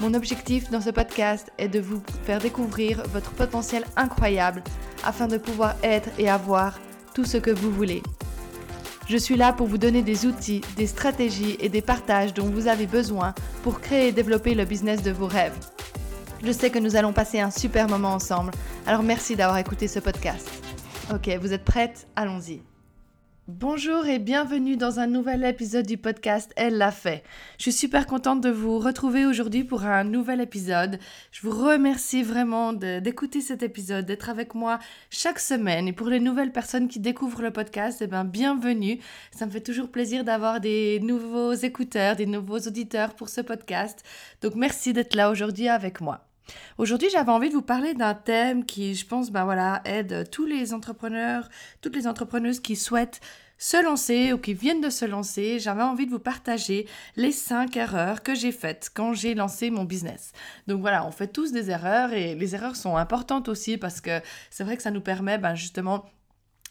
Mon objectif dans ce podcast est de vous faire découvrir votre potentiel incroyable afin de pouvoir être et avoir tout ce que vous voulez. Je suis là pour vous donner des outils, des stratégies et des partages dont vous avez besoin pour créer et développer le business de vos rêves. Je sais que nous allons passer un super moment ensemble, alors merci d'avoir écouté ce podcast. Ok, vous êtes prêtes? Allons-y. Bonjour et bienvenue dans un nouvel épisode du podcast Elle l'a fait. Je suis super contente de vous retrouver aujourd'hui pour un nouvel épisode. Je vous remercie vraiment d'écouter cet épisode, d'être avec moi chaque semaine. Et pour les nouvelles personnes qui découvrent le podcast, eh ben, bienvenue. Ça me fait toujours plaisir d'avoir des nouveaux écouteurs, des nouveaux auditeurs pour ce podcast. Donc merci d'être là aujourd'hui avec moi. Aujourd'hui, j'avais envie de vous parler d'un thème qui, je pense, ben voilà, aide tous les entrepreneurs, toutes les entrepreneuses qui souhaitent se lancer ou qui viennent de se lancer. J'avais envie de vous partager les cinq erreurs que j'ai faites quand j'ai lancé mon business. Donc voilà, on fait tous des erreurs et les erreurs sont importantes aussi parce que c'est vrai que ça nous permet ben, justement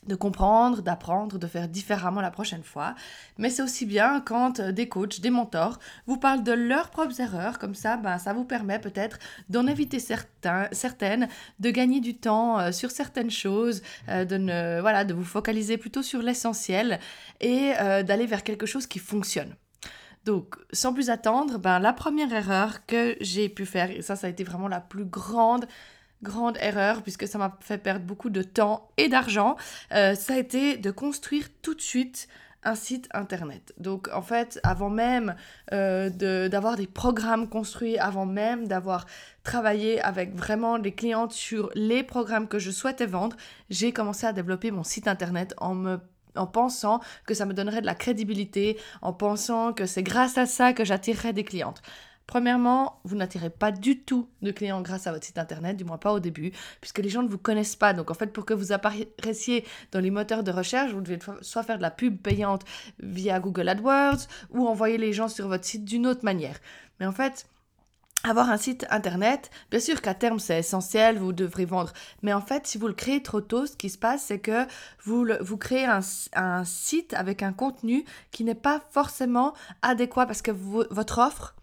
de comprendre, d'apprendre, de faire différemment la prochaine fois. Mais c'est aussi bien quand euh, des coachs, des mentors vous parlent de leurs propres erreurs, comme ça, ben, ça vous permet peut-être d'en éviter certains, certaines, de gagner du temps euh, sur certaines choses, euh, de, ne, voilà, de vous focaliser plutôt sur l'essentiel et d'aller vers quelque chose qui fonctionne. Donc, sans plus attendre, ben, la première erreur que j'ai pu faire, et ça, ça a été vraiment la plus grande, grande erreur puisque ça m'a fait perdre beaucoup de temps et d'argent, euh, ça a été de construire tout de suite un site internet. Donc en fait, avant même euh, d'avoir des programmes construits, avant même d'avoir travaillé avec vraiment des clientes sur les programmes que je souhaitais vendre, j'ai commencé à développer mon site internet en me en pensant que ça me donnerait de la crédibilité, en pensant que c'est grâce à ça que j'attirerais des clientes. Premièrement, vous n'attirez pas du tout de clients grâce à votre site internet, du moins pas au début, puisque les gens ne vous connaissent pas. Donc en fait, pour que vous apparaissiez dans les moteurs de recherche, vous devez soit faire de la pub payante via Google AdWords ou envoyer les gens sur votre site d'une autre manière. Mais en fait, avoir un site internet, bien sûr qu'à terme c'est essentiel, vous devrez vendre, mais en fait si vous le créez trop tôt, ce qui se passe c'est que vous, vous créez un, un, site avec un contenu qui n'est pas forcément adéquat parce que votre offre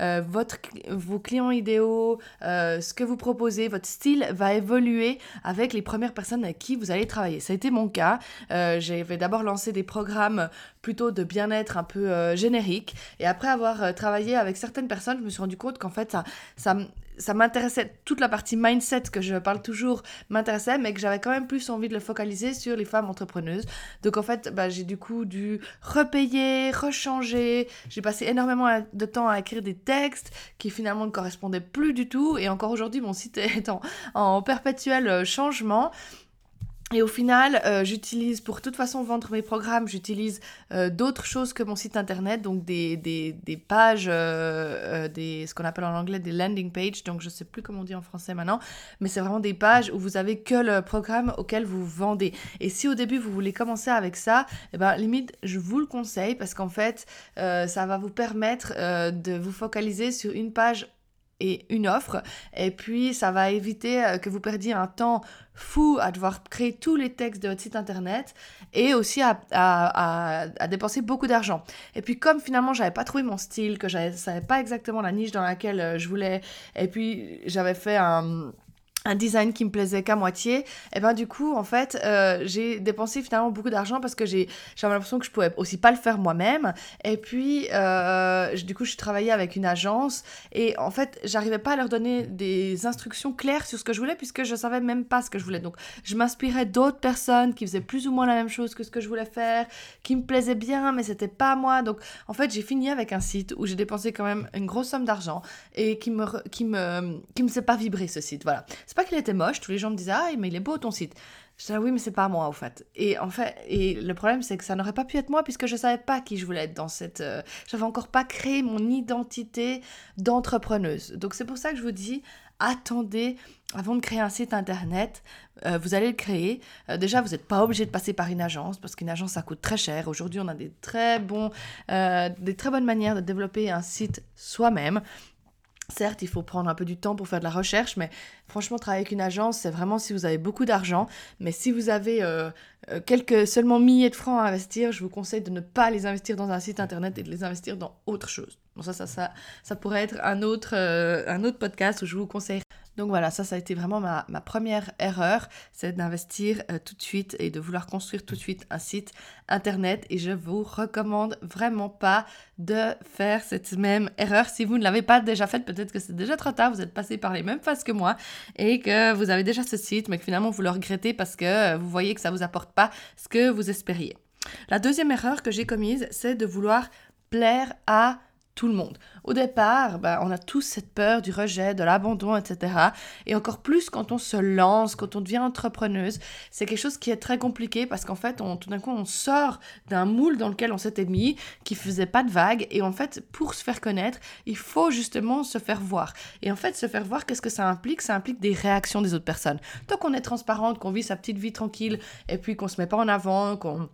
euh, votre, vos clients idéaux, euh, ce que vous proposez, votre style va évoluer avec les premières personnes avec qui vous allez travailler. Ça a été mon cas. Euh, J'avais d'abord lancé des programmes plutôt de bien-être un peu génériques. Et après avoir travaillé avec certaines personnes, je me suis rendu compte qu'en fait, ça, ça, ça m'intéressait, toute la partie mindset que je parle toujours m'intéressait, mais que j'avais quand même plus envie de le focaliser sur les femmes entrepreneuses. Donc en fait, bah, j'ai du coup dû repayer, rechanger. J'ai passé énormément de temps à écrire des textes qui finalement ne correspondaient plus du tout. Et encore aujourd'hui, mon site est en, en perpétuel changement. Et au final, euh, j'utilise pour toute façon vendre mes programmes, j'utilise euh, d'autres choses que mon site internet, donc des, des, des pages, euh, des, ce qu'on appelle en anglais des landing pages, donc je sais plus comment on dit en français maintenant, mais c'est vraiment des pages où vous avez que le programme auquel vous vendez. Et si au début vous voulez commencer avec ça, eh ben limite je vous le conseille parce qu'en fait ça va vous permettre de vous focaliser sur une page et une offre. Et puis, ça va éviter euh, que vous perdiez un temps fou à devoir créer tous les textes de votre site internet et aussi à, à, dépenser beaucoup d'argent. Et puis, comme finalement, j'avais pas trouvé mon style, que je savais pas exactement la niche dans laquelle euh, je voulais, et puis j'avais fait un un design qui me plaisait qu'à moitié, et ben du coup en fait euh, j'ai dépensé finalement beaucoup d'argent parce que j'ai j'avais l'impression que je pouvais aussi pas le faire moi-même. Et puis euh, du coup je travaillais avec une agence et en fait j'arrivais pas à leur donner des instructions claires sur ce que je voulais puisque je savais même pas ce que je voulais. Donc je m'inspirais d'autres personnes qui faisaient plus ou moins la même chose que ce que je voulais faire qui me plaisaient bien mais c'était pas moi. Donc en fait j'ai fini avec un site où j'ai dépensé quand même une grosse somme d'argent et qui me qui me qui me faisait pas vibrer ce site. Voilà c'est pas qu'il était moche, tous les gens me disaient Ah, mais il est beau ton site. Je disais, oui, mais c'est pas moi, au fait. Et en fait, et le problème, c'est que ça n'aurait pas pu être moi puisque je savais pas qui je voulais être dans cette. Euh, j'avais encore pas créé mon identité d'entrepreneuse. Donc, c'est pour ça que je vous dis, attendez avant de créer un site internet, euh, vous allez le créer. Euh, déjà, vous n'êtes pas obligé de passer par une agence parce qu'une agence ça coûte très cher. Aujourd'hui, on a des très bons, des très bonnes manières de développer un site soi-même. Certes, il faut prendre un peu du temps pour faire de la recherche, mais franchement, travailler avec une agence, c'est vraiment si vous avez beaucoup d'argent. Mais si vous avez euh, euh, quelques seulement milliers de francs à investir, je vous conseille de ne pas les investir dans un site internet et de les investir dans autre chose. Bon, ça, ça, ça, ça pourrait être un autre, euh, un autre podcast où je vous conseille donc voilà, ça, ça a été vraiment ma, première erreur, c'est d'investir euh, tout de suite et de vouloir construire tout de suite un site internet. Et je vous recommande vraiment pas de faire cette même erreur. Si vous ne l'avez pas déjà faite, peut-être que c'est déjà trop tard, vous êtes passé par les mêmes phases que moi et que vous avez déjà ce site, mais que finalement vous le regrettez parce que vous voyez que ça ne vous apporte pas ce que vous espériez. La deuxième erreur que j'ai commise, c'est de vouloir plaire à tout le monde. Au départ, ben, on a tous cette peur du rejet, de l'abandon, etc. Et encore plus quand on se lance, quand on devient entrepreneuse, c'est quelque chose qui est très compliqué parce qu'en fait, tout d'un coup, on sort d'un moule dans lequel on s'était mis, qui faisait pas de vagues. Et en fait, pour se faire connaître, il faut justement se faire voir. Et en fait, se faire voir, qu'est-ce que ça implique? Ça implique des réactions des autres personnes. Tant qu'on est transparente, qu'on vit sa petite vie tranquille, et puis qu'on se met pas en avant, qu'on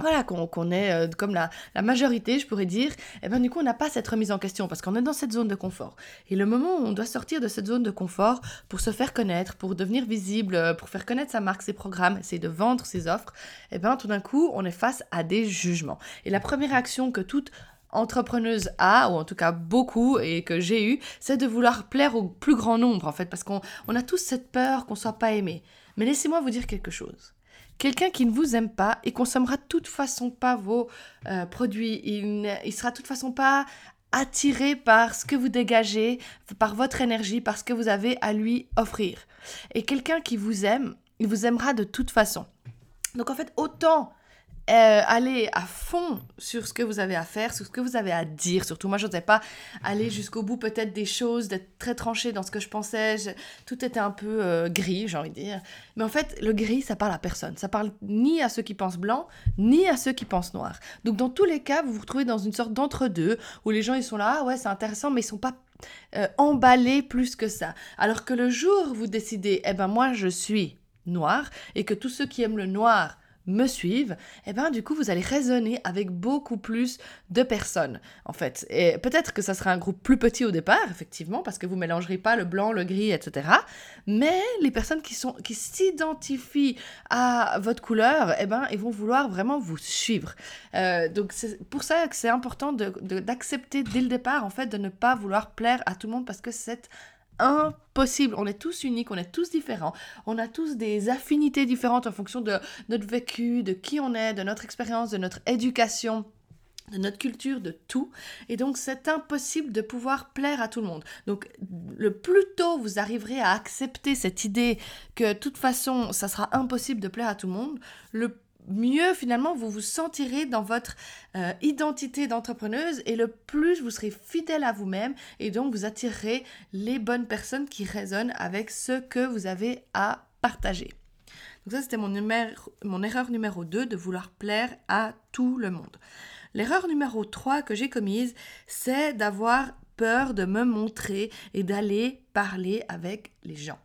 voilà, qu'on est euh, comme la, majorité, je pourrais dire, et eh ben du coup, on n'a pas cette remise en question parce qu'on est dans cette zone de confort. Et le moment où on doit sortir de cette zone de confort pour se faire connaître, pour devenir visible, euh, pour faire connaître sa marque, ses programmes, essayer de vendre ses offres, et eh ben tout d'un coup, on est face à des jugements. Et la première action que toute entrepreneuse a, ou en tout cas beaucoup, et que j'ai eu, c'est de vouloir plaire au plus grand nombre, en fait, parce qu'on a tous cette peur qu'on soit pas aimé. Mais laissez-moi vous dire quelque chose. Quelqu'un qui ne vous aime pas et consommera de toute façon pas vos euh, produits, il, il sera de toute façon pas attiré par ce que vous dégagez, par votre énergie, par ce que vous avez à lui offrir. Et quelqu'un qui vous aime, il vous aimera de toute façon. Donc en fait, autant euh, aller à fond sur ce que vous avez à faire, sur ce que vous avez à dire. Surtout, moi, je n'osais pas aller jusqu'au bout peut-être des choses, d'être très tranchée dans ce que je pensais. Tout était un peu euh, gris, j'ai envie de dire. Mais en fait, le gris, ça parle à personne. Ça parle ni à ceux qui pensent blanc, ni à ceux qui pensent noir. Donc, dans tous les cas, vous vous retrouvez dans une sorte d'entre-deux où les gens, ils sont là, ah ouais, c'est intéressant, mais ils sont pas euh, emballés plus que ça. Alors que le jour où vous décidez, eh ben moi, je suis noir, et que tous ceux qui aiment le noir me suivent, et eh ben du coup vous allez raisonner avec beaucoup plus de personnes en fait. Et peut-être que ça sera un groupe plus petit au départ, effectivement, parce que vous mélangerez pas le blanc, le gris, etc. Mais les personnes qui sont qui s'identifient à votre couleur, et eh ben ils vont vouloir vraiment vous suivre. Euh, donc c'est pour ça que c'est important d'accepter de, dès le départ en fait de ne pas vouloir plaire à tout le monde parce que c'est impossible. On est tous uniques, on est tous différents, on a tous des affinités différentes en fonction de notre vécu, de qui on est, de notre expérience, de notre éducation de notre culture, de tout. Et donc, c'est impossible de pouvoir plaire à tout le monde. Donc, le plus tôt vous arriverez à accepter cette idée que, de toute façon, ça sera impossible de plaire à tout le monde, le mieux finalement vous vous sentirez dans votre euh, identité d'entrepreneuse et le plus vous serez fidèle à vous-même et donc vous attirerez les bonnes personnes qui résonnent avec ce que vous avez à partager. Donc ça c'était mon, mon erreur numéro 2 de vouloir plaire à tout le monde. L'erreur numéro 3 que j'ai commise, c'est d'avoir peur de me montrer et d'aller parler avec les gens.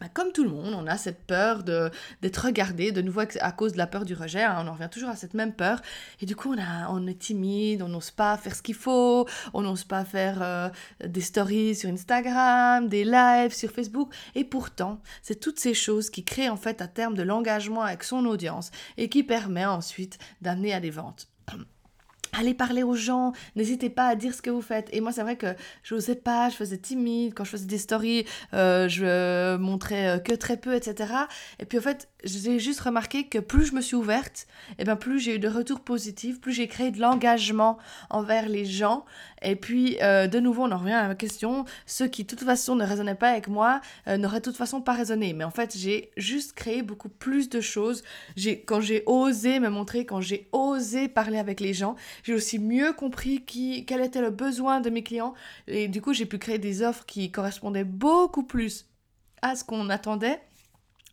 Bah, comme tout le monde, on a cette peur d'être regardé, de nouveau à cause de la peur du rejet, hein, on en revient toujours à cette même peur. Et du coup, on, est timide, on n'ose pas faire ce qu'il faut, on n'ose pas faire euh, des stories sur Instagram, des lives sur Facebook. Et pourtant, c'est toutes ces choses qui créent en fait à terme de l'engagement avec son audience et qui permet ensuite d'amener à des ventes allez parler aux gens, n'hésitez pas à dire ce que vous faites. Et moi, c'est vrai que je n'osais pas, je faisais timide, quand je faisais des stories, euh, je montrais euh, que très peu, etc. Et puis en fait, j'ai juste remarqué que plus je me suis ouverte, et eh ben plus j'ai eu de retours positifs, plus j'ai créé de l'engagement envers les gens. Et puis, euh, de nouveau, on en revient à la question, ceux qui de toute façon ne raisonnaient pas avec moi n'auraient de toute façon pas raisonné. Mais en fait, j'ai juste créé beaucoup plus de choses. Quand j'ai osé me montrer, quand j'ai osé parler avec les gens, j'ai aussi mieux compris qui, quel était le besoin de mes clients. Et du coup, j'ai pu créer des offres qui correspondaient beaucoup plus à ce qu'on attendait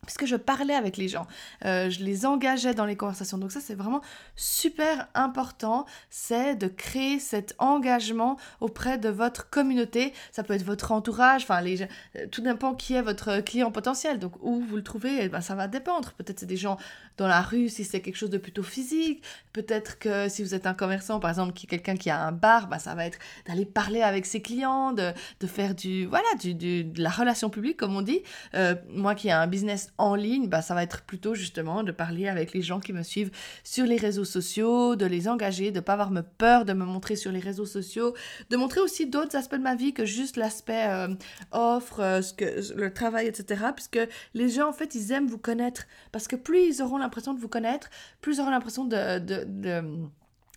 puisque je parlais avec les gens, euh, je les engageais dans les conversations. Donc ça, c'est vraiment super important, c'est de créer cet engagement auprès de votre communauté. Ça peut être votre entourage, enfin, les, euh, tout dépend qui est votre client potentiel. Donc où vous le trouvez, eh ben, ça va dépendre. Peut-être c'est des gens dans la rue si c'est quelque chose de plutôt physique. Peut-être que si vous êtes un commerçant, par exemple, qui quelqu'un qui a un bar, bah, ça va être d'aller parler avec ses clients, de, de faire du, voilà, du, du, de la relation publique, comme on dit. Euh, moi qui ai un business en ligne, bah, ça va être plutôt justement de parler avec les gens qui me suivent sur les réseaux sociaux, de les engager, de ne pas avoir peur de me montrer sur les réseaux sociaux, de montrer aussi d'autres aspects de ma vie que juste l'aspect euh, offre, euh, ce que, le travail, etc. Puisque les gens, en fait, ils aiment vous connaître. Parce que plus ils auront l'impression de vous connaître, plus ils auront l'impression de,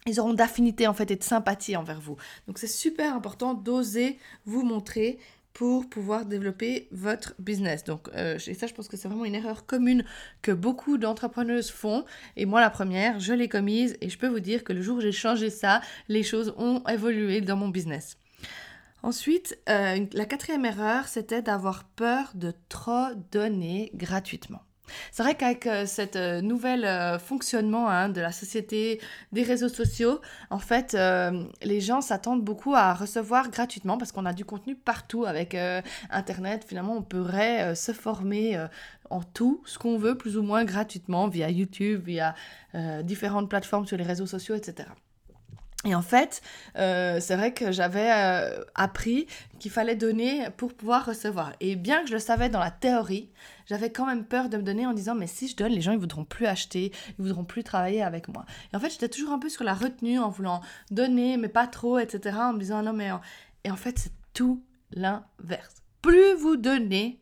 ils auront d'affinité en fait et de sympathie envers vous. Donc c'est super important d'oser vous montrer pour pouvoir développer votre business. Donc, euh, et ça, je pense que c'est vraiment une erreur commune que beaucoup d'entrepreneuses font. Et moi, la première, je l'ai commise et je peux vous dire que le jour où j'ai changé ça, les choses ont évolué dans mon business. Ensuite, euh, la quatrième erreur, c'était d'avoir peur de trop donner gratuitement. C'est vrai qu'avec euh, cette euh, nouvelle euh, fonctionnement hein, de la société, des réseaux sociaux, en fait, les gens s'attendent beaucoup à recevoir gratuitement parce qu'on a du contenu partout avec Internet. Finalement, on pourrait se former en tout ce qu'on veut, plus ou moins gratuitement, via YouTube, via différentes plateformes sur les réseaux sociaux, etc. Et en fait, euh, c'est vrai que j'avais euh, appris qu'il fallait donner pour pouvoir recevoir. Et bien que je le savais dans la théorie, j'avais quand même peur de me donner en disant mais si je donne, les gens ils voudront plus acheter, ils voudront plus travailler avec moi. Et en fait, j'étais toujours un peu sur la retenue en voulant donner, mais pas trop, etc. En me disant non mais... Et en fait, c'est tout l'inverse. Plus vous donnez,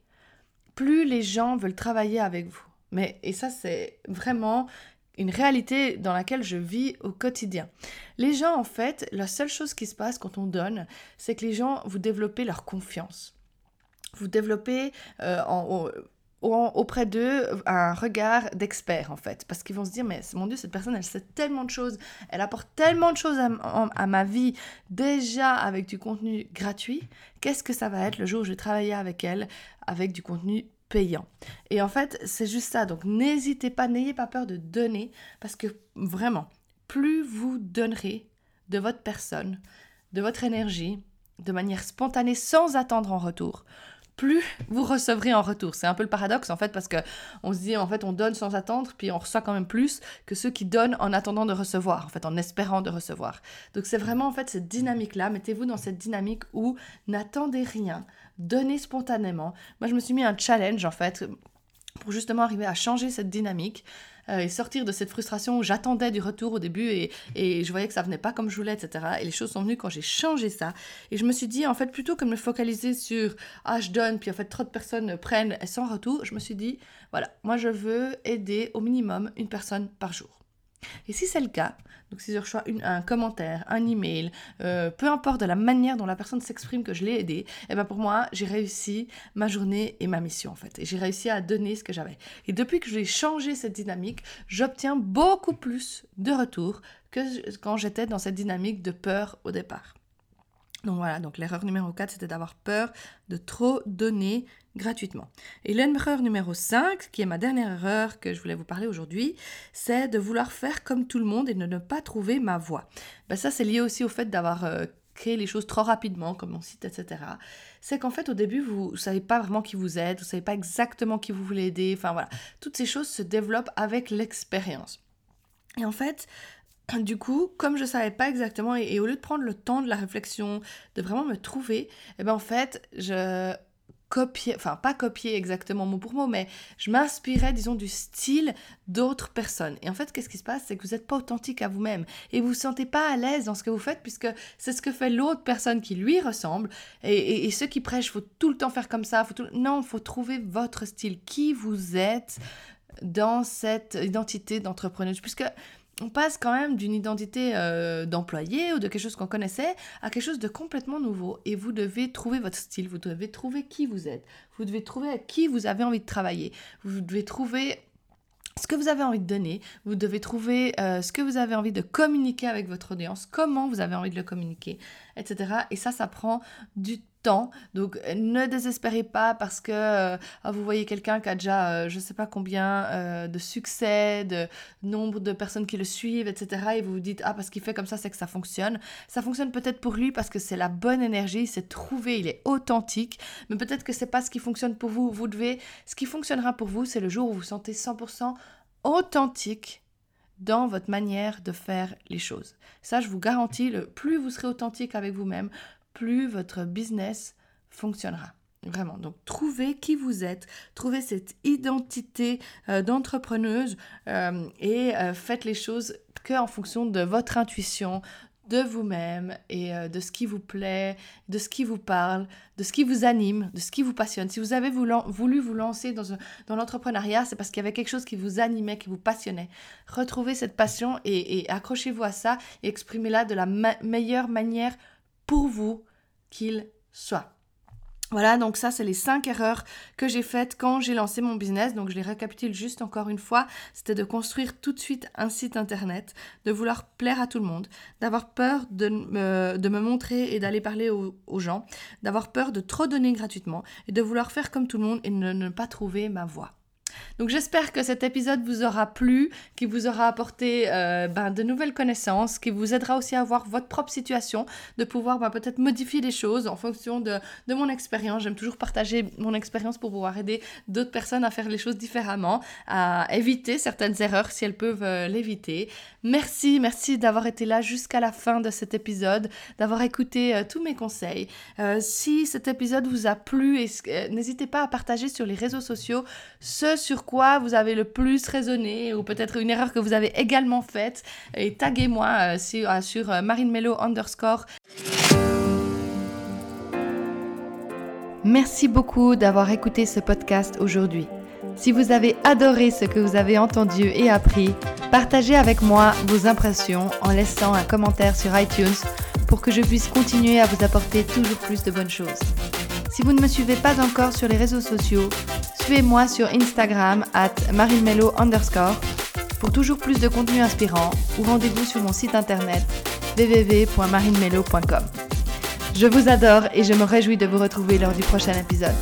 plus les gens veulent travailler avec vous. Mais, et ça, c'est vraiment une réalité dans laquelle je vis au quotidien. Les gens, en fait, la seule chose qui se passe quand on donne, c'est que les gens, vous développez leur confiance. Vous développez euh, auprès d'eux un regard d'expert, en fait. Parce qu'ils vont se dire, mais mon Dieu, cette personne, elle sait tellement de choses, elle apporte tellement de choses à, à ma vie, déjà avec du contenu gratuit. Qu'est-ce que ça va être le jour où je vais travailler avec elle, avec du contenu payant. Et en fait, c'est juste ça. Donc n'hésitez pas, n'ayez pas peur de donner parce que vraiment, plus vous donnerez de votre personne, de votre énergie, de manière spontanée, sans attendre en retour, plus vous recevrez en retour. C'est un peu le paradoxe en fait parce que on se dit en fait on donne sans attendre puis on reçoit quand même plus que ceux qui donnent en attendant de recevoir, en fait en espérant de recevoir. Donc c'est vraiment en fait cette dynamique là, mettez-vous dans cette dynamique où n'attendez rien, donnez spontanément. Moi je me suis mis un challenge en fait pour justement arriver à changer cette dynamique euh, et sortir de cette frustration où j'attendais du retour au début et, et, je voyais que ça venait pas comme je voulais, etc. Et les choses sont venues quand j'ai changé ça. Et je me suis dit, en fait, plutôt que de me focaliser sur ah, je donne, puis en fait, trop de personnes prennent sans retour, je me suis dit, voilà, moi je veux aider au minimum une personne par jour. Et si c'est le cas, donc si je reçois un commentaire, un email, euh, peu importe de la manière dont la personne s'exprime que je l'ai aidé, et eh ben pour moi, j'ai réussi ma journée et ma mission en fait. Et j'ai réussi à donner ce que j'avais. Et depuis que j'ai changé cette dynamique, j'obtiens beaucoup plus de retours que quand j'étais dans cette dynamique de peur au départ. Donc voilà, donc l'erreur numéro 4, c'était d'avoir peur de trop donner gratuitement. Et l'erreur numéro 5, qui est ma dernière erreur que je voulais vous parler aujourd'hui, c'est de vouloir faire comme tout le monde et de ne pas trouver ma voie. Ben ça, c'est lié aussi au fait d'avoir euh, créé les choses trop rapidement, comme mon site, etc. C'est qu'en fait, au début, vous ne savez pas vraiment qui vous êtes, vous savez pas exactement qui vous voulez aider, enfin voilà. Toutes ces choses se développent avec l'expérience. Et en fait, du coup, comme je ne savais pas exactement, et, au lieu de prendre le temps de la réflexion, de vraiment me trouver, eh ben en fait, je copiais, enfin pas copier exactement mot pour mot, mais je m'inspirais, disons, du style d'autres personnes. Et en fait, qu'est-ce qui se passe? C'est que vous n'êtes pas authentique à vous-même et vous ne vous sentez pas à l'aise dans ce que vous faites puisque c'est ce que fait l'autre personne qui lui ressemble. Et, et, ceux qui prêchent, faut tout le temps faire comme ça. Faut tout... Non, faut trouver votre style, qui vous êtes dans cette identité d'entrepreneuse? Puisque on passe quand même d'une identité euh, d'employé ou de quelque chose qu'on connaissait à quelque chose de complètement nouveau. Et vous devez trouver votre style, vous devez trouver qui vous êtes, vous devez trouver à qui vous avez envie de travailler, vous devez trouver ce que vous avez envie de donner, vous devez trouver euh, ce que vous avez envie de communiquer avec votre audience, comment vous avez envie de le communiquer, etc. Et ça, ça prend du temps. Donc euh, ne désespérez pas parce que euh, ah, vous voyez quelqu'un qui a déjà euh, je ne sais pas combien de succès, de nombre de personnes qui le suivent, etc. Et vous vous dites ah parce qu'il fait comme ça c'est que ça fonctionne. Ça fonctionne peut-être pour lui parce que c'est la bonne énergie, c'est trouvé, il est authentique. Mais peut-être que c'est pas ce qui fonctionne pour vous. Vous devez, ce qui fonctionnera pour vous, c'est le jour où vous vous sentez 100% authentique dans votre manière de faire les choses. Ça, je vous garantis, le plus vous serez authentique avec vous-même, plus votre business fonctionnera. Vraiment. Donc, trouvez qui vous êtes, trouvez cette identité euh, d'entrepreneuse euh, et euh, faites les choses qu'en fonction de votre intuition, de vous-même et de ce qui vous plaît, de ce qui vous parle, de ce qui vous anime, de ce qui vous passionne. Si vous avez voulu vous lancer dans l'entrepreneuriat, c'est parce qu'il y avait quelque chose qui vous animait, qui vous passionnait. Retrouvez cette passion et, accrochez-vous à ça et exprimez-la de la meilleure manière pour vous qu'il soit. Voilà, donc ça, c'est les cinq erreurs que j'ai faites quand j'ai lancé mon business. Donc, je les récapitule juste encore une fois. C'était de construire tout de suite un site internet, de vouloir plaire à tout le monde, d'avoir peur de me, de me montrer et d'aller parler aux, gens, d'avoir peur de trop donner gratuitement et de vouloir faire comme tout le monde et de ne pas trouver ma voie. Donc j'espère que cet épisode vous aura plu, qui vous aura apporté euh, ben, de nouvelles connaissances, qui vous aidera aussi à voir votre propre situation, de pouvoir ben, peut-être modifier les choses en fonction de, mon expérience. J'aime toujours partager mon expérience pour pouvoir aider d'autres personnes à faire les choses différemment, à éviter certaines erreurs si elles peuvent euh, l'éviter. Merci, merci d'avoir été là jusqu'à la fin de cet épisode, d'avoir écouté euh, tous mes conseils. si cet épisode vous a plu, n'hésitez pas à partager sur les réseaux sociaux ce sur quoi vous avez le plus raisonné ou peut-être une erreur que vous avez également faite et taguez-moi euh, sur, euh, sur euh, underscore. Merci beaucoup d'avoir écouté ce podcast aujourd'hui. Si vous avez adoré ce que vous avez entendu et appris, partagez avec moi vos impressions en laissant un commentaire sur iTunes pour que je puisse continuer à vous apporter toujours plus de bonnes choses. Si vous ne me suivez pas encore sur les réseaux sociaux, suivez-moi sur Instagram at marinmello underscore pour toujours plus de contenu inspirant ou rendez-vous sur mon site internet www.marinemello.com. Je vous adore et je me réjouis de vous retrouver lors du prochain épisode.